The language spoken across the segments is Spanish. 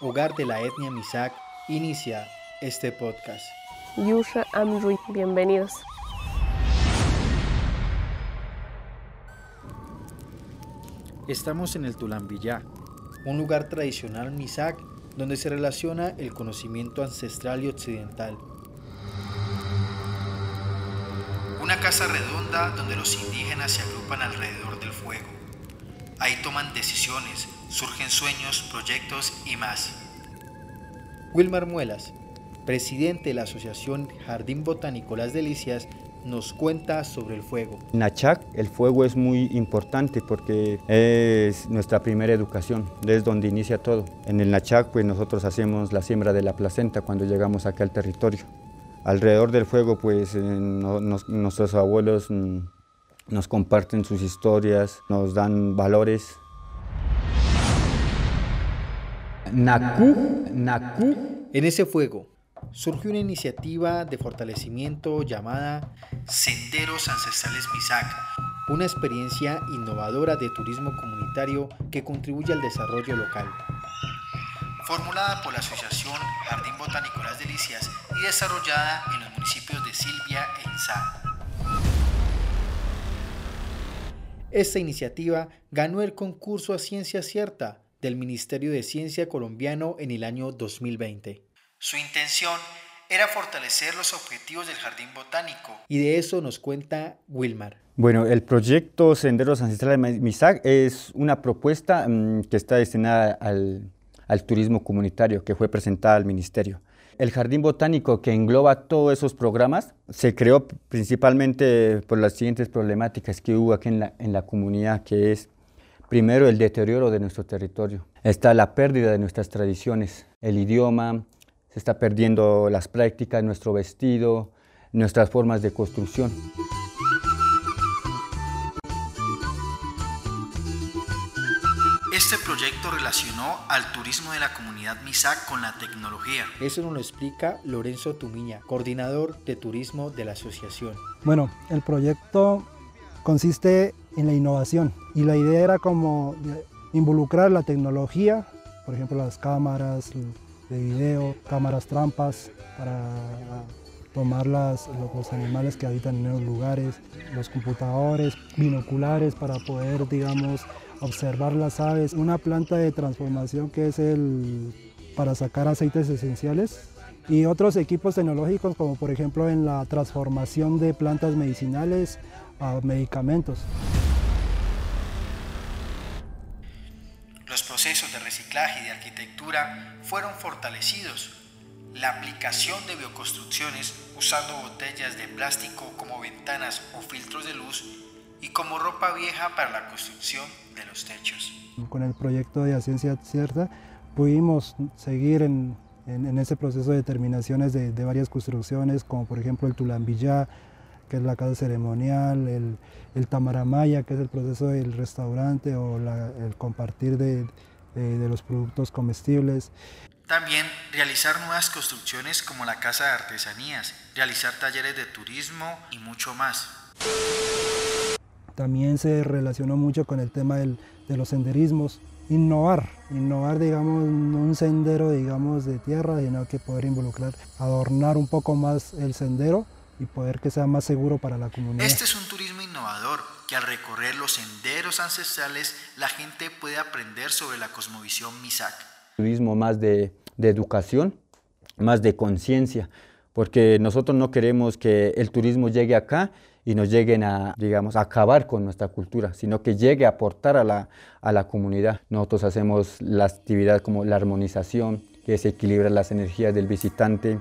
hogar de la etnia Misak, inicia este podcast. Yusha Amrui, bienvenidos. Estamos en el Tulambillá, un lugar tradicional Misak donde se relaciona el conocimiento ancestral y occidental. Una casa redonda donde los indígenas se agrupan alrededor del fuego. Ahí toman decisiones, surgen sueños, proyectos y más. Wilmar Muelas, presidente de la Asociación Jardín Botánico Las Delicias, nos cuenta sobre el fuego. En Achac el fuego es muy importante porque es nuestra primera educación, es donde inicia todo. En el Nachac pues nosotros hacemos la siembra de la placenta cuando llegamos acá al territorio. Alrededor del fuego pues eh, nuestros abuelos mm, nos comparten sus historias, nos dan valores. Naku, Naku. En ese fuego surgió una iniciativa de fortalecimiento llamada Senderos Ancestrales Misak, una experiencia innovadora de turismo comunitario que contribuye al desarrollo local. Formulada por la Asociación Jardín Botánico Las Delicias y desarrollada en los municipios de Silvia e Inzá. Esta iniciativa ganó el concurso a ciencia cierta del Ministerio de Ciencia colombiano en el año 2020. Su intención era fortalecer los objetivos del jardín botánico. Y de eso nos cuenta Wilmar. Bueno, el proyecto Senderos Ancestrales MISAC es una propuesta mm, que está destinada al, al turismo comunitario que fue presentada al ministerio. El jardín botánico que engloba todos esos programas se creó principalmente por las siguientes problemáticas que hubo aquí en la, en la comunidad, que es primero el deterioro de nuestro territorio, está la pérdida de nuestras tradiciones, el idioma, se está perdiendo las prácticas, nuestro vestido, nuestras formas de construcción. Este proyecto relacionó al turismo de la comunidad MISAC con la tecnología. Eso nos lo explica Lorenzo Tumiña, coordinador de turismo de la asociación. Bueno, el proyecto consiste en la innovación y la idea era como involucrar la tecnología, por ejemplo las cámaras, de video, cámaras trampas para tomar las, los animales que habitan en esos lugares, los computadores, binoculares para poder, digamos, observar las aves, una planta de transformación que es el para sacar aceites esenciales y otros equipos tecnológicos como por ejemplo en la transformación de plantas medicinales a medicamentos. Los procesos de reciclaje y de arquitectura fueron fortalecidos. La aplicación de bioconstrucciones usando botellas de plástico como ventanas o filtros de luz y como ropa vieja para la construcción de los techos. Con el proyecto de Ciencia Cierta pudimos seguir en, ese proceso de terminaciones de, varias construcciones, como por ejemplo el Tulambillá, que es la casa ceremonial, el, el Tamaramaya, que es el proceso del restaurante o el compartir de, de, los productos comestibles. También realizar nuevas construcciones como la Casa de Artesanías, realizar talleres de turismo y mucho más. También se relacionó mucho con el tema del, de los senderismos, innovar, innovar digamos un sendero digamos de tierra, sino que poder involucrar, adornar un poco más el sendero y poder que sea más seguro para la comunidad. Este es un turismo innovador que al recorrer los senderos ancestrales la gente puede aprender sobre la cosmovisión Misak. Turismo más de, de educación, más de conciencia, porque nosotros no queremos que el turismo llegue acá y nos lleguen a, digamos, a acabar con nuestra cultura, sino que llegue a aportar a la, a la comunidad. Nosotros hacemos la actividad como la armonización, que es equilibrar las energías del visitante,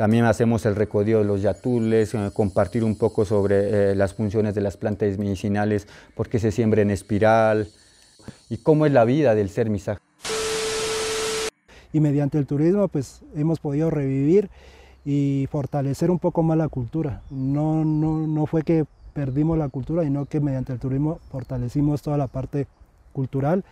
también hacemos el recodeo de los yatules, eh, compartir un poco sobre eh, las funciones de las plantas medicinales, por qué se siembra en espiral y cómo es la vida del ser misaj. y mediante el turismo pues hemos podido revivir y fortalecer un poco más la cultura. No, no, no fue que perdimos la cultura, sino que mediante el turismo fortalecimos toda la parte cultural.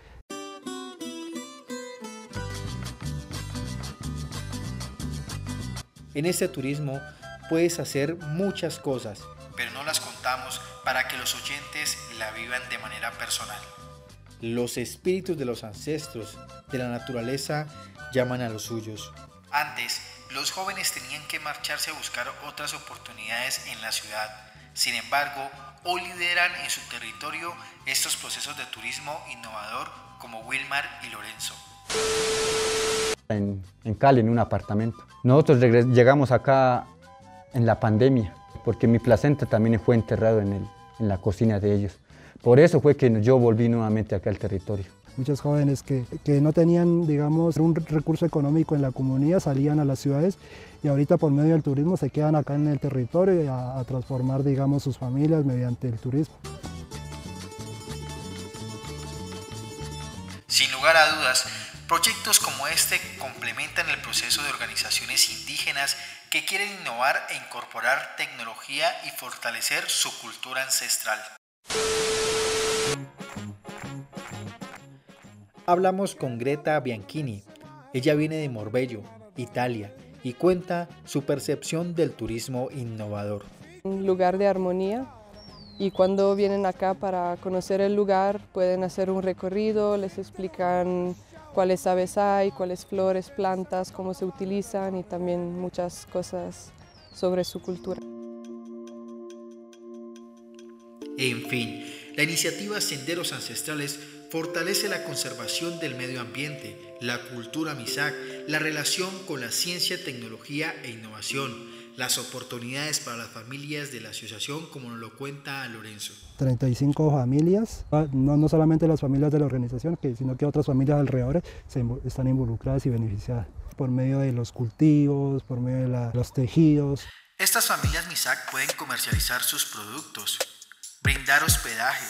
En este turismo puedes hacer muchas cosas, pero no las contamos para que los oyentes la vivan de manera personal. Los espíritus de los ancestros de la naturaleza llaman a los suyos. Antes, los jóvenes tenían que marcharse a buscar otras oportunidades en la ciudad. Sin embargo, hoy lideran en su territorio estos procesos de turismo innovador como Wilmar y Lorenzo. En, en Cali, en un apartamento. Nosotros llegamos acá en la pandemia, porque mi placenta también fue enterrado en, el, en la cocina de ellos. Por eso fue que yo volví nuevamente acá al territorio. Muchos jóvenes que, que, no tenían, digamos, un recurso económico en la comunidad salían a las ciudades y ahorita por medio del turismo se quedan acá en el territorio a, a transformar, digamos, sus familias mediante el turismo. Sin lugar a dudas, proyectos como este complementan el proceso de organizaciones indígenas que quieren innovar e incorporar tecnología y fortalecer su cultura ancestral. Hablamos con Greta Bianchini. Ella viene de Morbello, Italia, y cuenta su percepción del turismo innovador. Un lugar de armonía y cuando vienen acá para conocer el lugar pueden hacer un recorrido, les explican cuáles aves hay, cuáles flores, plantas, cómo se utilizan y también muchas cosas sobre su cultura. En fin, la iniciativa Senderos Ancestrales fortalece la conservación del medio ambiente, la cultura MISAC, la relación con la ciencia, tecnología e innovación, las oportunidades para las familias de la asociación, como nos lo cuenta Lorenzo. 35 familias, no, no solamente las familias de la organización, sino que otras familias alrededor se, están involucradas y beneficiadas por medio de los cultivos, por medio de la, los tejidos. Estas familias MISAC pueden comercializar sus productos, brindar hospedaje,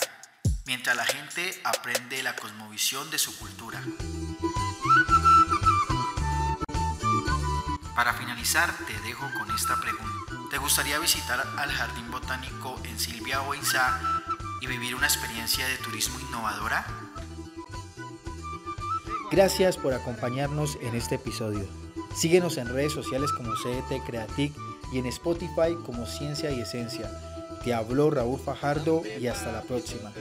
mientras la gente aprende la cosmovisión de su cultura. Para finalizar, te dejo con esta pregunta. ¿Te gustaría visitar al Jardín Botánico en Silvia o Insa y vivir una experiencia de turismo innovadora? Gracias por acompañarnos en este episodio. Síguenos en redes sociales como CET Creatic y en Spotify como Ciencia y Esencia. Te habló Raúl Fajardo y hasta la próxima.